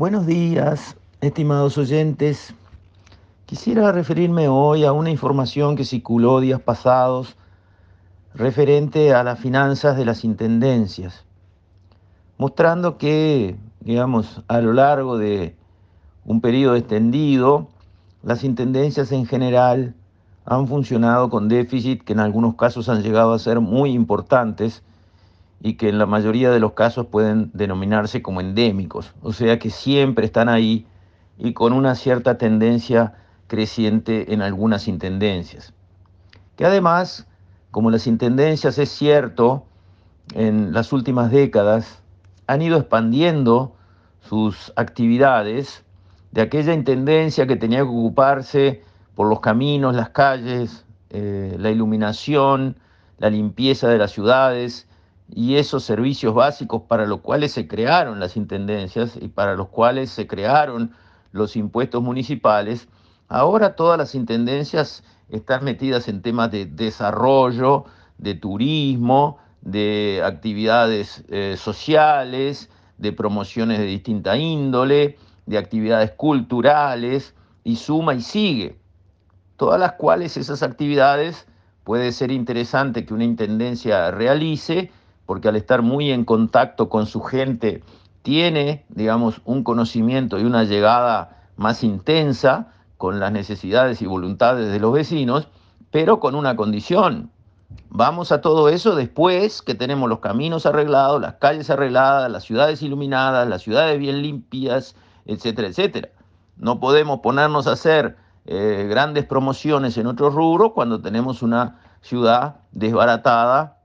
Buenos días, estimados oyentes. Quisiera referirme hoy a una información que circuló días pasados referente a las finanzas de las intendencias, mostrando que, digamos, a lo largo de un periodo extendido, las intendencias en general han funcionado con déficit que en algunos casos han llegado a ser muy importantes y que en la mayoría de los casos pueden denominarse como endémicos, o sea que siempre están ahí y con una cierta tendencia creciente en algunas intendencias. Que además, como las intendencias es cierto, en las últimas décadas han ido expandiendo sus actividades de aquella intendencia que tenía que ocuparse por los caminos, las calles, eh, la iluminación, la limpieza de las ciudades y esos servicios básicos para los cuales se crearon las intendencias y para los cuales se crearon los impuestos municipales, ahora todas las intendencias están metidas en temas de desarrollo, de turismo, de actividades eh, sociales, de promociones de distinta índole, de actividades culturales, y suma y sigue. Todas las cuales esas actividades puede ser interesante que una intendencia realice, porque al estar muy en contacto con su gente, tiene, digamos, un conocimiento y una llegada más intensa con las necesidades y voluntades de los vecinos, pero con una condición. Vamos a todo eso después que tenemos los caminos arreglados, las calles arregladas, las ciudades iluminadas, las ciudades bien limpias, etcétera, etcétera. No podemos ponernos a hacer eh, grandes promociones en otro rubro cuando tenemos una ciudad desbaratada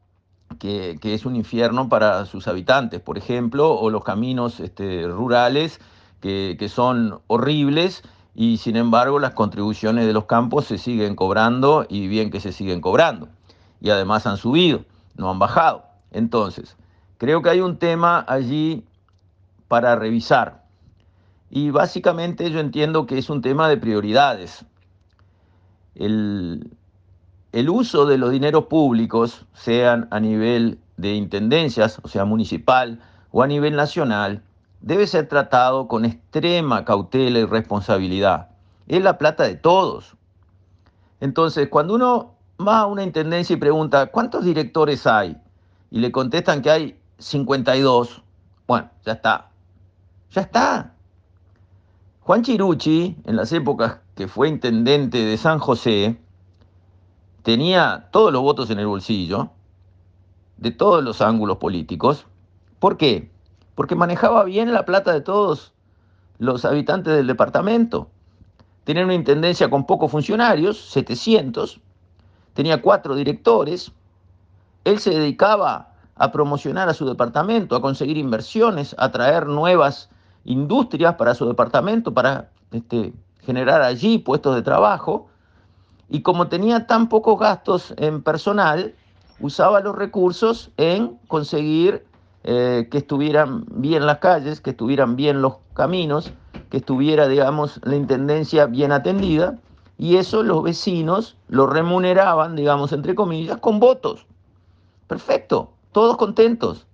que, es un infierno para sus habitantes, por ejemplo, o los caminos este, rurales que, que son horribles y sin embargo las contribuciones de los campos se siguen cobrando y bien que se siguen cobrando. Y además han subido, no han bajado. Entonces, creo que hay un tema allí para revisar. Y básicamente yo entiendo que es un tema de prioridades. El, uso de los dineros públicos, sean a nivel de intendencias, o sea, municipal, o a nivel nacional, debe ser tratado con extrema cautela y responsabilidad. Es la plata de todos. Entonces, cuando uno va a una intendencia y pregunta, ¿cuántos directores hay? Y le contestan que hay 52, bueno, ya está. Ya está. Juan Chirucci, en las épocas que fue intendente de San José, tenía todos los votos en el bolsillo, de todos los ángulos políticos. ¿Por qué? Porque manejaba bien la plata de todos los habitantes del departamento. Tenía una intendencia con pocos funcionarios, 700, tenía cuatro directores. Él se dedicaba a promocionar a su departamento, a conseguir inversiones, a traer nuevas industrias para su departamento, para este, generar allí puestos de trabajo. Y como tenía tan pocos gastos en personal, usaba los recursos en conseguir eh, que estuvieran bien las calles, que estuvieran bien los caminos, que estuviera, digamos, la intendencia bien atendida. Y eso los vecinos lo remuneraban, digamos, entre comillas, con votos. Perfecto, todos contentos.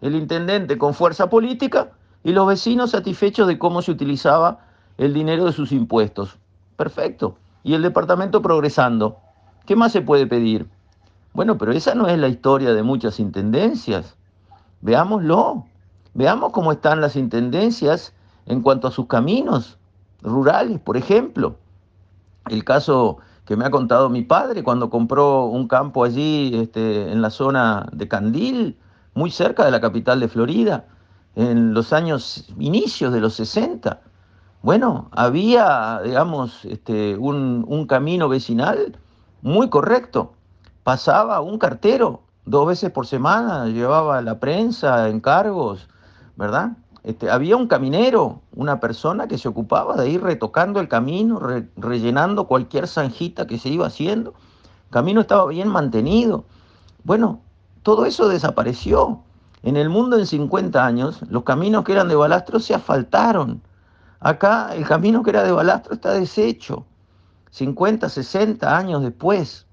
El intendente con fuerza política y los vecinos satisfechos de cómo se utilizaba el dinero de sus impuestos. Perfecto. Y el departamento progresando. ¿Qué más se puede pedir? Bueno, pero esa no es la historia de muchas intendencias. Veámoslo. Veamos cómo están las intendencias en cuanto a sus caminos rurales, por ejemplo. El caso que me ha contado mi padre cuando compró un campo allí este, en la zona de Candil, muy cerca de la capital de Florida en los años inicios de los 60. Bueno, había, digamos, este, un, un camino vecinal muy correcto. Pasaba un cartero dos veces por semana, llevaba la prensa, encargos, ¿verdad? Este, había un caminero, una persona que se ocupaba de ir retocando el camino, rellenando cualquier zanjita que se iba haciendo. El camino estaba bien mantenido. Bueno, todo eso desapareció. En el mundo en 50 años, los caminos que eran de balastro se asfaltaron. Acá el camino que era de balastro está deshecho. 50, 60 años después.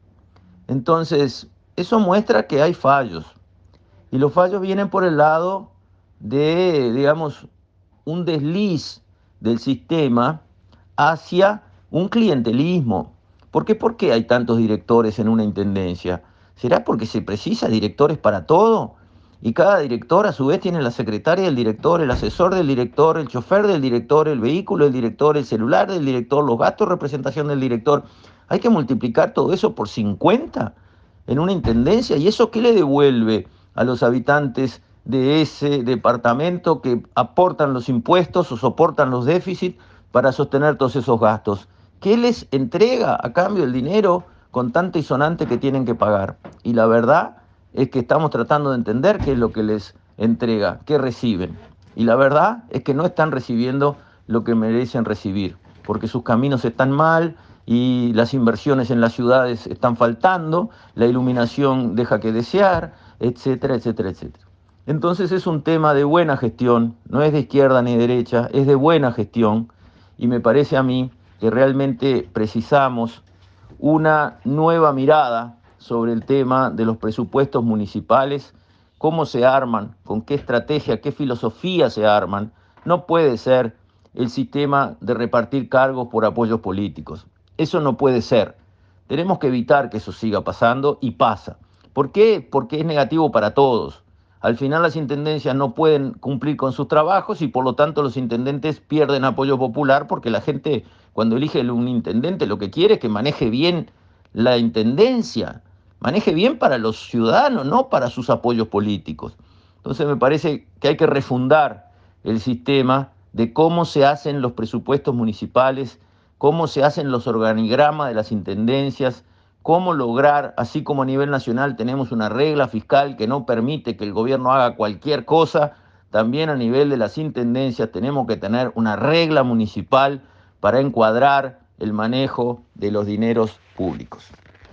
Entonces, eso muestra que hay fallos. Y los fallos vienen por el lado de, digamos, un desliz del sistema hacia un clientelismo. ¿Por qué, ¿Por qué hay tantos directores en una intendencia? ¿Será porque se precisa directores para todo? Y cada director a su vez tiene la secretaria del director, el asesor del director, el chofer del director, el vehículo del director, el celular del director, los gastos de representación del director. Hay que multiplicar todo eso por 50 en una intendencia. ¿Y eso qué le devuelve a los habitantes de ese departamento que aportan los impuestos o soportan los déficits para sostener todos esos gastos? ¿Qué les entrega a cambio el dinero con tanta y sonante que tienen que pagar? Y la verdad es que estamos tratando de entender qué es lo que les entrega, qué reciben. Y la verdad es que no están recibiendo lo que merecen recibir, porque sus caminos están mal y las inversiones en las ciudades están faltando, la iluminación deja que desear, etcétera, etcétera, etcétera. Entonces es un tema de buena gestión, no es de izquierda ni derecha, es de buena gestión y me parece a mí que realmente precisamos una nueva mirada sobre el tema de los presupuestos municipales, cómo se arman, con qué estrategia, qué filosofía se arman. No puede ser el sistema de repartir cargos por apoyos políticos. Eso no puede ser. Tenemos que evitar que eso siga pasando y pasa. ¿Por qué? Porque es negativo para todos. Al final las intendencias no pueden cumplir con sus trabajos y por lo tanto los intendentes pierden apoyo popular porque la gente cuando elige un intendente lo que quiere es que maneje bien la intendencia, maneje bien para los ciudadanos, no para sus apoyos políticos. Entonces me parece que hay que refundar el sistema de cómo se hacen los presupuestos municipales, cómo se hacen los organigramas de las intendencias, cómo lograr, así como a nivel nacional tenemos una regla fiscal que no permite que el gobierno haga cualquier cosa, también a nivel de las intendencias tenemos que tener una regla municipal para encuadrar el manejo de los dineros públicos.